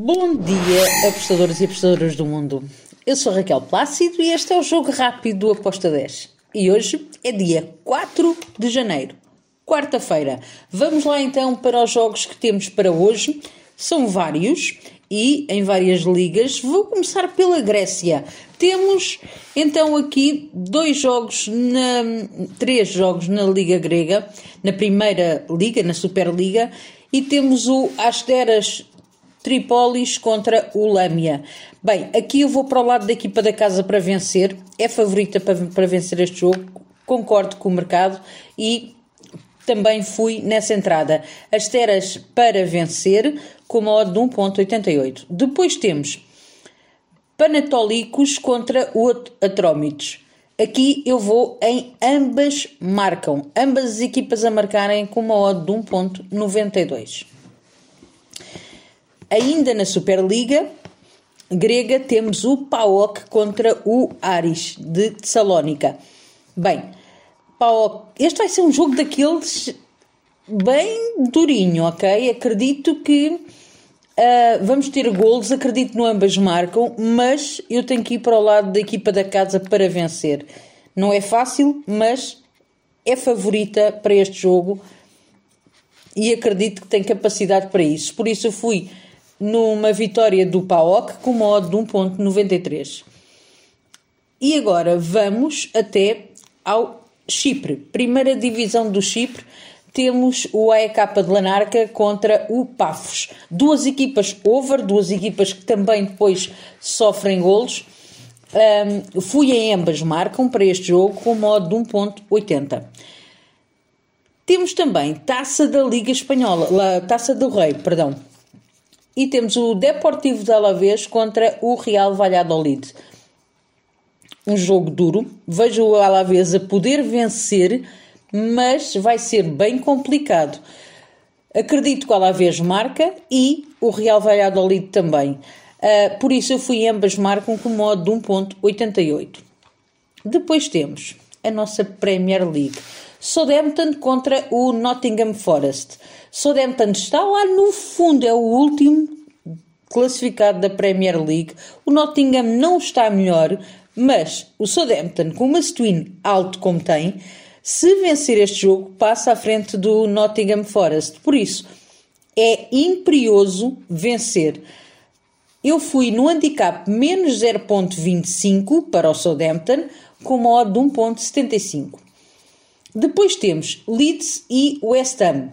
Bom dia, apostadores e apostadoras do mundo. Eu sou Raquel Plácido e este é o Jogo Rápido do Aposta 10. E hoje é dia 4 de janeiro, quarta-feira. Vamos lá então para os jogos que temos para hoje. São vários e em várias ligas. Vou começar pela Grécia. Temos então aqui dois jogos, na, três jogos na Liga Grega, na primeira liga, na Superliga, e temos o Asteras Tripolis contra o Lâmia. Bem, aqui eu vou para o lado da equipa da casa para vencer. É favorita para, para vencer este jogo. Concordo com o mercado e também fui nessa entrada. As teras para vencer com uma odd de 1.88. Depois temos Panatolicos contra o Atrómitos. Aqui eu vou em ambas marcam. Ambas as equipas a marcarem com uma odd de 1.92. Ainda na Superliga grega temos o PAOK contra o Aris de Tessalónica. Bem, PAOK, este vai ser um jogo daqueles bem durinho, ok? Acredito que uh, vamos ter golos, acredito no ambas marcam, mas eu tenho que ir para o lado da equipa da casa para vencer. Não é fácil, mas é favorita para este jogo e acredito que tem capacidade para isso. Por isso eu fui numa vitória do PAOK com uma odd de 1.93. E agora vamos até ao Chipre, primeira divisão do Chipre. Temos o AEK de Lanarca contra o Pafos. Duas equipas over, duas equipas que também depois sofrem golos. Um, fui em ambas marcam para este jogo com modo de 1.80. Temos também Taça da Liga Espanhola, Taça do Rei, perdão, e temos o Deportivo de Alavés contra o Real Valladolid. Um jogo duro. Vejo o Alavés a poder vencer, mas vai ser bem complicado. Acredito que o Alavés marca e o Real Valladolid também. Uh, por isso eu fui ambas marcam com modo de 1.88. Depois temos a nossa Premier League. Southampton contra o Nottingham Forest. Southampton está lá no fundo, é o último classificado da Premier League. O Nottingham não está melhor, mas o Southampton, com uma twin alto como tem, se vencer este jogo, passa à frente do Nottingham Forest. Por isso, é imperioso vencer. Eu fui no handicap menos 0.25 para o Southampton, com uma odd de 1.75. Depois temos Leeds e West Ham.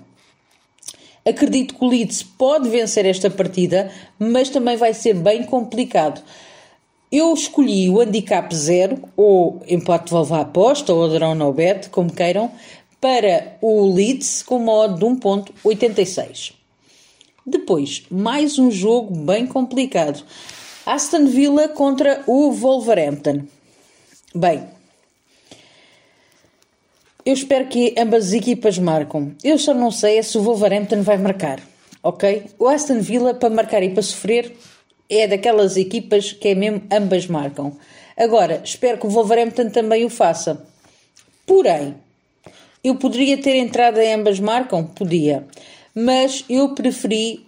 Acredito que o Leeds pode vencer esta partida, mas também vai ser bem complicado. Eu escolhi o handicap 0, ou empate de valor aposta, ou draw no bet, como queiram, para o Leeds com uma odd de 1.86. Depois, mais um jogo bem complicado. Aston Villa contra o Wolverhampton. Bem, eu espero que ambas as equipas marcam. Eu só não sei é se o Wolverhampton vai marcar, ok? O Aston Villa, para marcar e para sofrer, é daquelas equipas que é mesmo ambas marcam. Agora, espero que o Wolverhampton também o faça. Porém, eu poderia ter entrado em ambas marcam? Podia. Mas eu preferi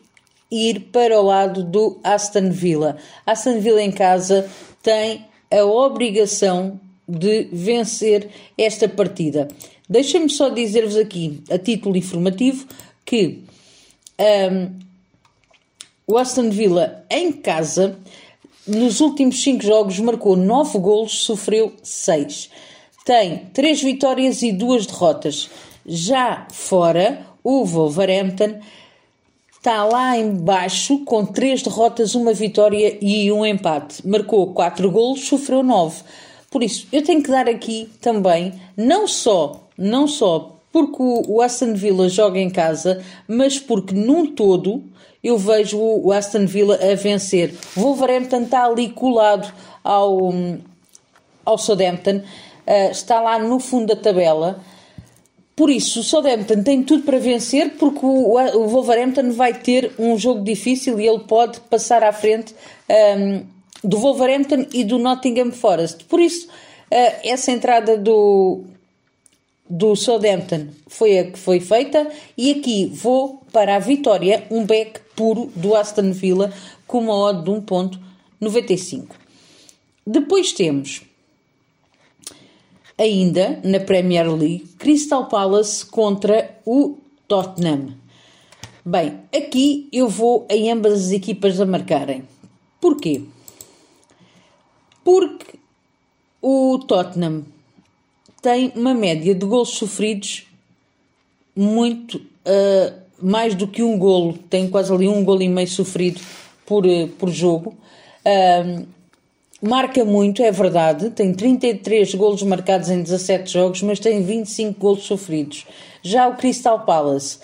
ir para o lado do Aston Villa. Aston Villa em casa tem a obrigação de vencer esta partida. Deixem-me só dizer-vos aqui, a título informativo, que um, o Aston Villa em casa, nos últimos 5 jogos, marcou 9 golos, sofreu 6. Tem 3 vitórias e 2 derrotas. Já fora, o Wolverhampton está lá embaixo com 3 derrotas, uma vitória e um empate. Marcou 4 golos, sofreu 9. Por isso, eu tenho que dar aqui também, não só, não só porque o Aston Villa joga em casa, mas porque num todo eu vejo o Aston Villa a vencer. O Wolverhampton está ali colado ao, ao Southampton, uh, está lá no fundo da tabela. Por isso, o Southampton tem tudo para vencer, porque o, o Wolverhampton vai ter um jogo difícil e ele pode passar à frente. Um, ehm, do Wolverhampton e do Nottingham Forest. Por isso, uh, essa entrada do, do Southampton foi a que foi feita e aqui vou para a vitória, um back puro do Aston Villa com uma odd de 1.95. Depois temos ainda na Premier League Crystal Palace contra o Tottenham. Bem, aqui eu vou em ambas as equipas a marcarem. Porquê? Porque o Tottenham tem uma média de gols sofridos muito uh, mais do que um golo, tem quase ali um golo e meio sofrido por, uh, por jogo. Uh, marca muito, é verdade, tem 33 golos marcados em 17 jogos, mas tem 25 golos sofridos. Já o Crystal Palace,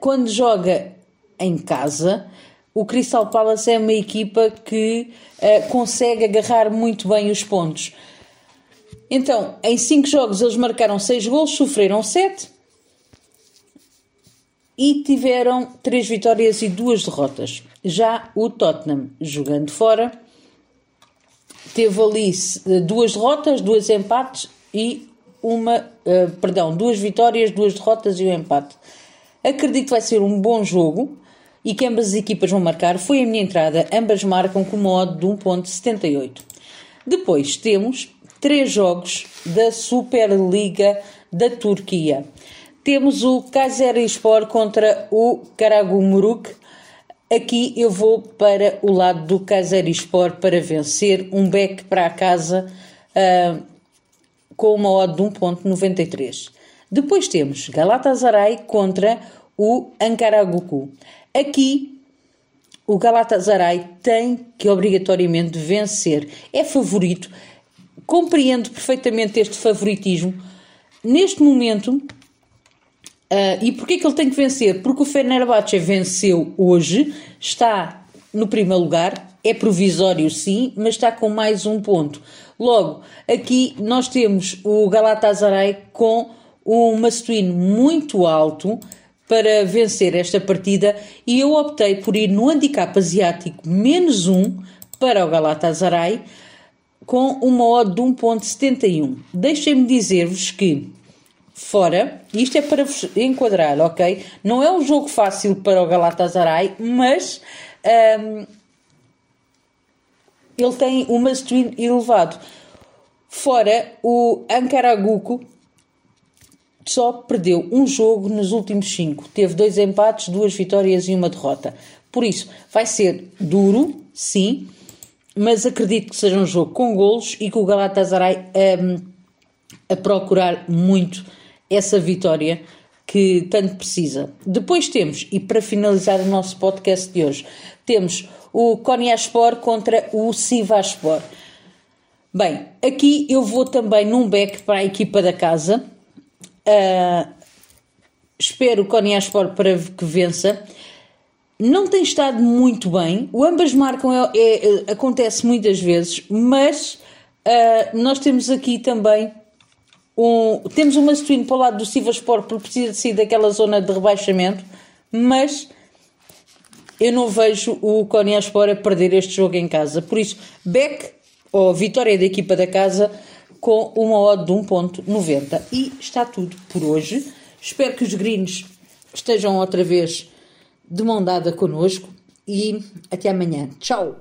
quando joga em casa, o Crystal Palace é uma equipa que consegue agarrar muito bem os pontos. Então, em 5 jogos eles marcaram 6 gols, sofreram 7 e tiveram 3 vitórias e 2 derrotas. Já o Tottenham, jogando fora, teve ali duas derrotas, dois empates e uma, uh, perdão, duas vitórias, duas derrotas e um empate. Acredito que vai ser um bom jogo e que ambas as equipas vão marcar. Foi a minha entrada, ambas marcam com uma odd de 1.78. Depois temos três jogos da Superliga da Turquia. Temos o Kayserispor contra o Karagümrük. Aqui eu vou para o lado do Kayserispor para vencer um back para a casa uh, com uma odd de 1.93. Depois temos Galatasaray contra o Ankaragucu. Aqui o Galatasaray tem que obrigatoriamente vencer. É favorito, compreendo perfeitamente este favoritismo. Neste momento, uh, e porquê que ele tem que vencer? Porque o Fenerbahçe venceu hoje, está no primeiro lugar, é provisório sim, mas está com mais um ponto. Logo, aqui nós temos o Galatasaray com um Mastuíno muito alto para vencer esta partida e eu optei por ir no handicap asiático menos um para o Galatasaray com uma odd de 1.71. Deixem-me dizer-vos que fora, isto é para vos enquadrar, ok? Não é um jogo fácil para o Galatasaray, mas um, ele tem um must elevado. Fora, o Ankaraguco só perdeu um jogo nos últimos cinco. Teve dois empates, duas vitórias e uma derrota. Por isso, vai ser duro, sim, mas acredito que seja um jogo com golos e que o Galatasaray um, a procurar muito essa vitória que tanto precisa. Depois temos, e para finalizar o nosso podcast de hoje, temos o Konyaspor contra o Sivaspor. Bem, aqui eu vou também num back para a equipa da casa. Uh, espero o Konyaspor para que vença não tem estado muito bem. O ambas marcam é, é, é acontece muitas vezes, mas uh, nós temos aqui também um, temos uma Twin para o lado do Sivaspor porque precisa de sair daquela zona de rebaixamento, mas eu não vejo o Konyaspor a perder este jogo em casa. Por isso, Beck, ou vitória da equipa da casa, com uma odd de 1.90. E está tudo por hoje. Espero que os greens estejam outra vez de mão dada connosco e até amanhã. Tchau!